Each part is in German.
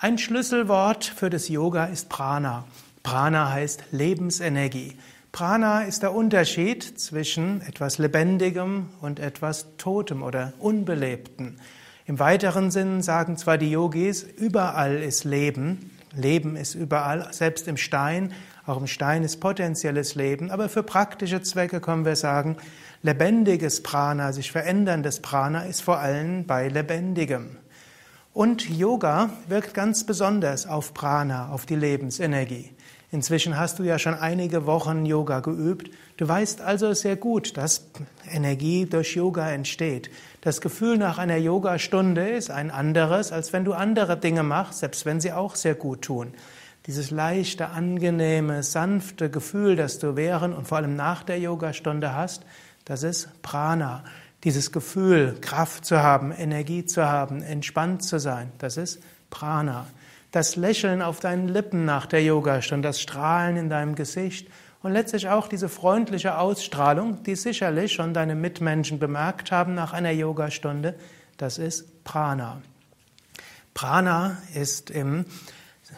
Ein Schlüsselwort für das Yoga ist Prana. Prana heißt Lebensenergie. Prana ist der Unterschied zwischen etwas Lebendigem und etwas Totem oder Unbelebtem. Im weiteren Sinn sagen zwar die Yogis, überall ist Leben, Leben ist überall, selbst im Stein, auch im Stein ist potenzielles Leben, aber für praktische Zwecke können wir sagen, lebendiges Prana, sich veränderndes Prana ist vor allem bei lebendigem. Und Yoga wirkt ganz besonders auf Prana, auf die Lebensenergie. Inzwischen hast du ja schon einige Wochen Yoga geübt. Du weißt also sehr gut, dass Energie durch Yoga entsteht. Das Gefühl nach einer Yogastunde ist ein anderes, als wenn du andere Dinge machst, selbst wenn sie auch sehr gut tun. Dieses leichte, angenehme, sanfte Gefühl, das du während und vor allem nach der Yogastunde hast, das ist Prana. Dieses Gefühl, Kraft zu haben, Energie zu haben, entspannt zu sein, das ist Prana das Lächeln auf deinen Lippen nach der Yogastunde, das Strahlen in deinem Gesicht und letztlich auch diese freundliche Ausstrahlung, die sicherlich schon deine Mitmenschen bemerkt haben nach einer Yogastunde, das ist Prana. Prana ist im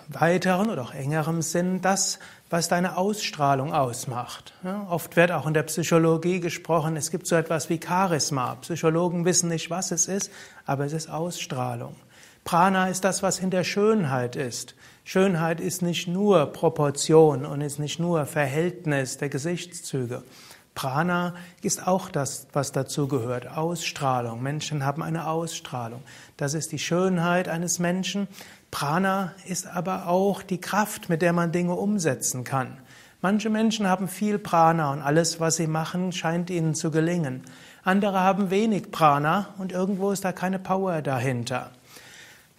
weiteren oder auch engerem Sinn das, was deine Ausstrahlung ausmacht. Ja, oft wird auch in der Psychologie gesprochen, es gibt so etwas wie Charisma. Psychologen wissen nicht, was es ist, aber es ist Ausstrahlung. Prana ist das, was hinter Schönheit ist. Schönheit ist nicht nur Proportion und ist nicht nur Verhältnis der Gesichtszüge. Prana ist auch das, was dazu gehört. Ausstrahlung. Menschen haben eine Ausstrahlung. Das ist die Schönheit eines Menschen. Prana ist aber auch die Kraft, mit der man Dinge umsetzen kann. Manche Menschen haben viel Prana und alles, was sie machen, scheint ihnen zu gelingen. Andere haben wenig Prana und irgendwo ist da keine Power dahinter.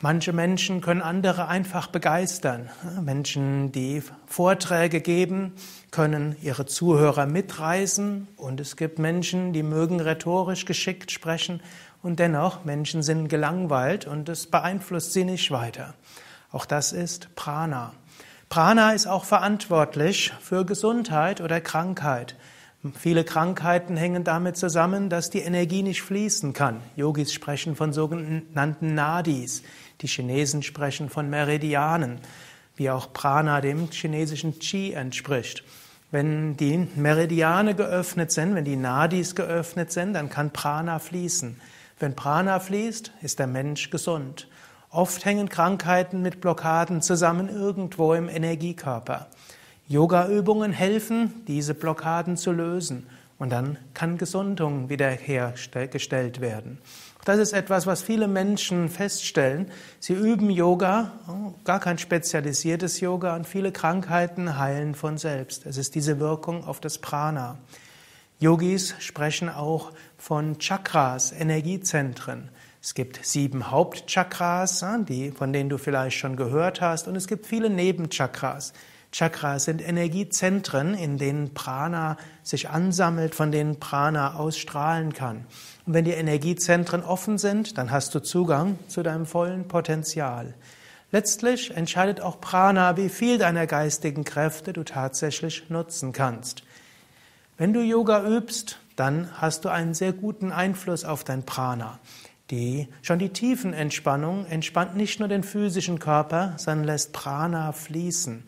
Manche Menschen können andere einfach begeistern. Menschen, die Vorträge geben, können ihre Zuhörer mitreißen und es gibt Menschen, die mögen rhetorisch geschickt sprechen und dennoch Menschen sind gelangweilt und es beeinflusst sie nicht weiter. Auch das ist Prana. Prana ist auch verantwortlich für Gesundheit oder Krankheit. Viele Krankheiten hängen damit zusammen, dass die Energie nicht fließen kann. Yogis sprechen von sogenannten Nadis. Die Chinesen sprechen von Meridianen, wie auch Prana dem chinesischen Qi entspricht. Wenn die Meridiane geöffnet sind, wenn die Nadis geöffnet sind, dann kann Prana fließen. Wenn Prana fließt, ist der Mensch gesund. Oft hängen Krankheiten mit Blockaden zusammen irgendwo im Energiekörper. Yoga-Übungen helfen, diese Blockaden zu lösen und dann kann Gesundung wiederhergestellt werden. Das ist etwas, was viele Menschen feststellen. Sie üben Yoga, gar kein spezialisiertes Yoga und viele Krankheiten heilen von selbst. Es ist diese Wirkung auf das Prana. Yogis sprechen auch von Chakras, Energiezentren. Es gibt sieben Hauptchakras, die, von denen du vielleicht schon gehört hast, und es gibt viele Nebenchakras. Chakras sind Energiezentren, in denen Prana sich ansammelt, von denen Prana ausstrahlen kann. Und wenn die Energiezentren offen sind, dann hast du Zugang zu deinem vollen Potenzial. Letztlich entscheidet auch Prana, wie viel deiner geistigen Kräfte du tatsächlich nutzen kannst. Wenn du Yoga übst, dann hast du einen sehr guten Einfluss auf dein Prana. Die, schon die Tiefenentspannung entspannt nicht nur den physischen Körper, sondern lässt Prana fließen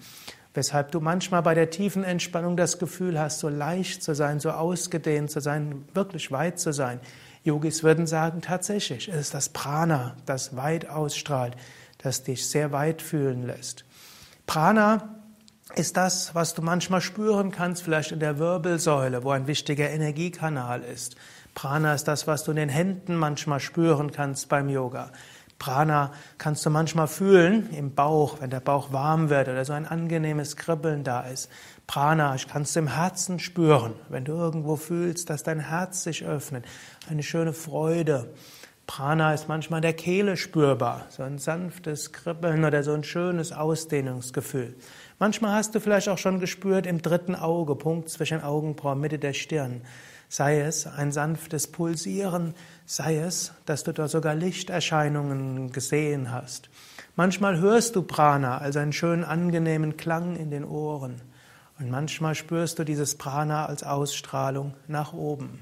weshalb du manchmal bei der tiefen Entspannung das Gefühl hast, so leicht zu sein, so ausgedehnt zu sein, wirklich weit zu sein. Yogis würden sagen, tatsächlich, es ist das Prana, das weit ausstrahlt, das dich sehr weit fühlen lässt. Prana ist das, was du manchmal spüren kannst, vielleicht in der Wirbelsäule, wo ein wichtiger Energiekanal ist. Prana ist das, was du in den Händen manchmal spüren kannst beim Yoga. Prana kannst du manchmal fühlen im Bauch, wenn der Bauch warm wird oder so ein angenehmes Kribbeln da ist. Prana kannst du im Herzen spüren, wenn du irgendwo fühlst, dass dein Herz sich öffnet. Eine schöne Freude. Prana ist manchmal in der Kehle spürbar, so ein sanftes Kribbeln oder so ein schönes Ausdehnungsgefühl. Manchmal hast du vielleicht auch schon gespürt im dritten Auge, Punkt zwischen Augenbrauen, Mitte der Stirn. Sei es ein sanftes Pulsieren, sei es, dass du da sogar Lichterscheinungen gesehen hast. Manchmal hörst du Prana, also einen schönen angenehmen Klang in den Ohren. Und manchmal spürst du dieses Prana als Ausstrahlung nach oben.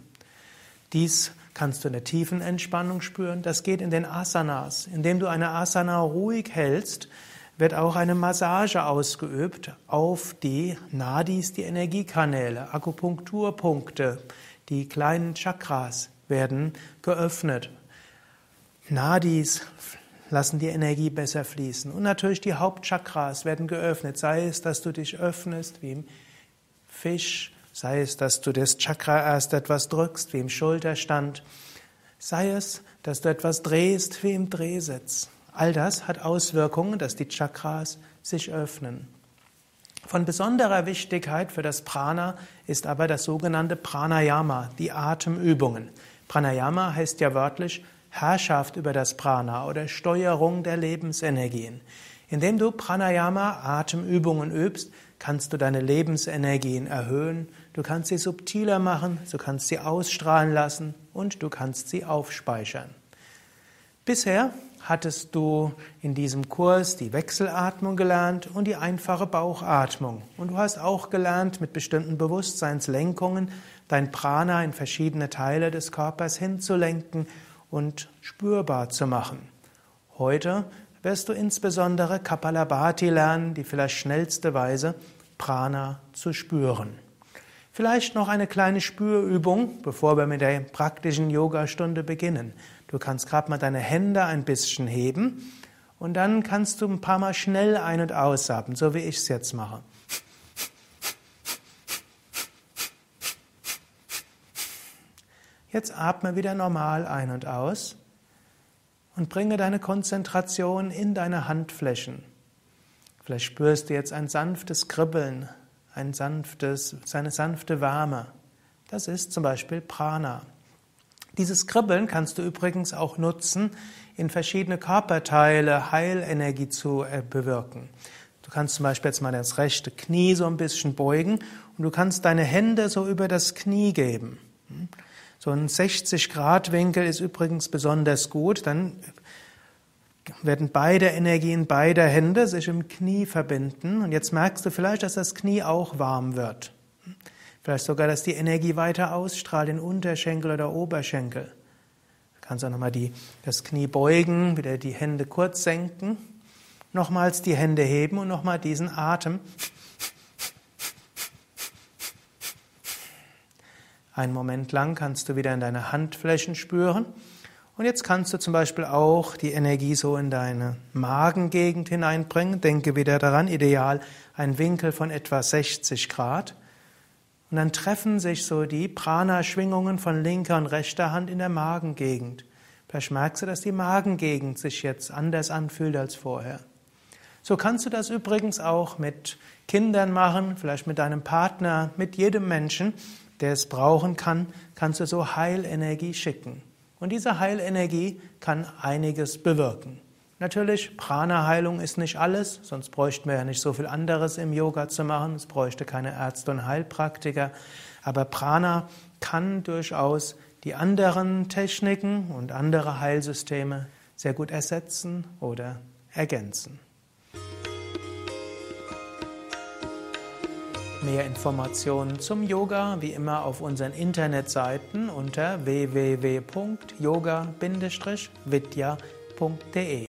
Dies kannst du eine tiefen Entspannung spüren. Das geht in den Asanas. Indem du eine Asana ruhig hältst, wird auch eine Massage ausgeübt auf die Nadis, die Energiekanäle, Akupunkturpunkte, die kleinen Chakras werden geöffnet. Nadis lassen die Energie besser fließen. Und natürlich die Hauptchakras werden geöffnet, sei es, dass du dich öffnest wie im Fisch, sei es, dass du das Chakra erst etwas drückst wie im Schulterstand, sei es, dass du etwas drehst wie im Drehsitz. All das hat Auswirkungen, dass die Chakras sich öffnen. Von besonderer Wichtigkeit für das Prana ist aber das sogenannte Pranayama, die Atemübungen. Pranayama heißt ja wörtlich Herrschaft über das Prana oder Steuerung der Lebensenergien. Indem du Pranayama, Atemübungen übst, kannst du deine Lebensenergien erhöhen, du kannst sie subtiler machen, du kannst sie ausstrahlen lassen und du kannst sie aufspeichern. Bisher hattest du in diesem Kurs die Wechselatmung gelernt und die einfache Bauchatmung. Und du hast auch gelernt, mit bestimmten Bewusstseinslenkungen dein Prana in verschiedene Teile des Körpers hinzulenken und spürbar zu machen. Heute wirst du insbesondere Kapalabhati lernen, die vielleicht schnellste Weise, Prana zu spüren. Vielleicht noch eine kleine Spürübung, bevor wir mit der praktischen Yogastunde beginnen. Du kannst gerade mal deine Hände ein bisschen heben und dann kannst du ein paar Mal schnell ein- und ausatmen, so wie ich es jetzt mache. Jetzt atme wieder normal ein und aus und bringe deine Konzentration in deine Handflächen. Vielleicht spürst du jetzt ein sanftes Kribbeln, ein sanftes, eine sanfte Wärme. Das ist zum Beispiel Prana. Dieses Kribbeln kannst du übrigens auch nutzen, in verschiedene Körperteile Heilenergie zu äh, bewirken. Du kannst zum Beispiel jetzt mal das rechte Knie so ein bisschen beugen und du kannst deine Hände so über das Knie geben. So ein 60-Grad-Winkel ist übrigens besonders gut. Dann werden beide Energien beider Hände sich im Knie verbinden. Und jetzt merkst du vielleicht, dass das Knie auch warm wird. Vielleicht sogar, dass die Energie weiter ausstrahlt in Unterschenkel oder Oberschenkel. Du kannst auch nochmal die, das Knie beugen, wieder die Hände kurz senken, nochmals die Hände heben und nochmal diesen Atem Einen Moment lang kannst du wieder in deine Handflächen spüren. Und jetzt kannst du zum Beispiel auch die Energie so in deine Magengegend hineinbringen. Denke wieder daran, ideal ein Winkel von etwa 60 Grad. Und dann treffen sich so die Prana-Schwingungen von linker und rechter Hand in der Magengegend. Vielleicht merkst du, dass die Magengegend sich jetzt anders anfühlt als vorher. So kannst du das übrigens auch mit Kindern machen, vielleicht mit deinem Partner, mit jedem Menschen, der es brauchen kann, kannst du so Heilenergie schicken. Und diese Heilenergie kann einiges bewirken. Natürlich, Prana-Heilung ist nicht alles, sonst bräuchten wir ja nicht so viel anderes im Yoga zu machen. Es bräuchte keine Ärzte und Heilpraktiker. Aber Prana kann durchaus die anderen Techniken und andere Heilsysteme sehr gut ersetzen oder ergänzen. Mehr Informationen zum Yoga wie immer auf unseren Internetseiten unter www.yoga-vidya.de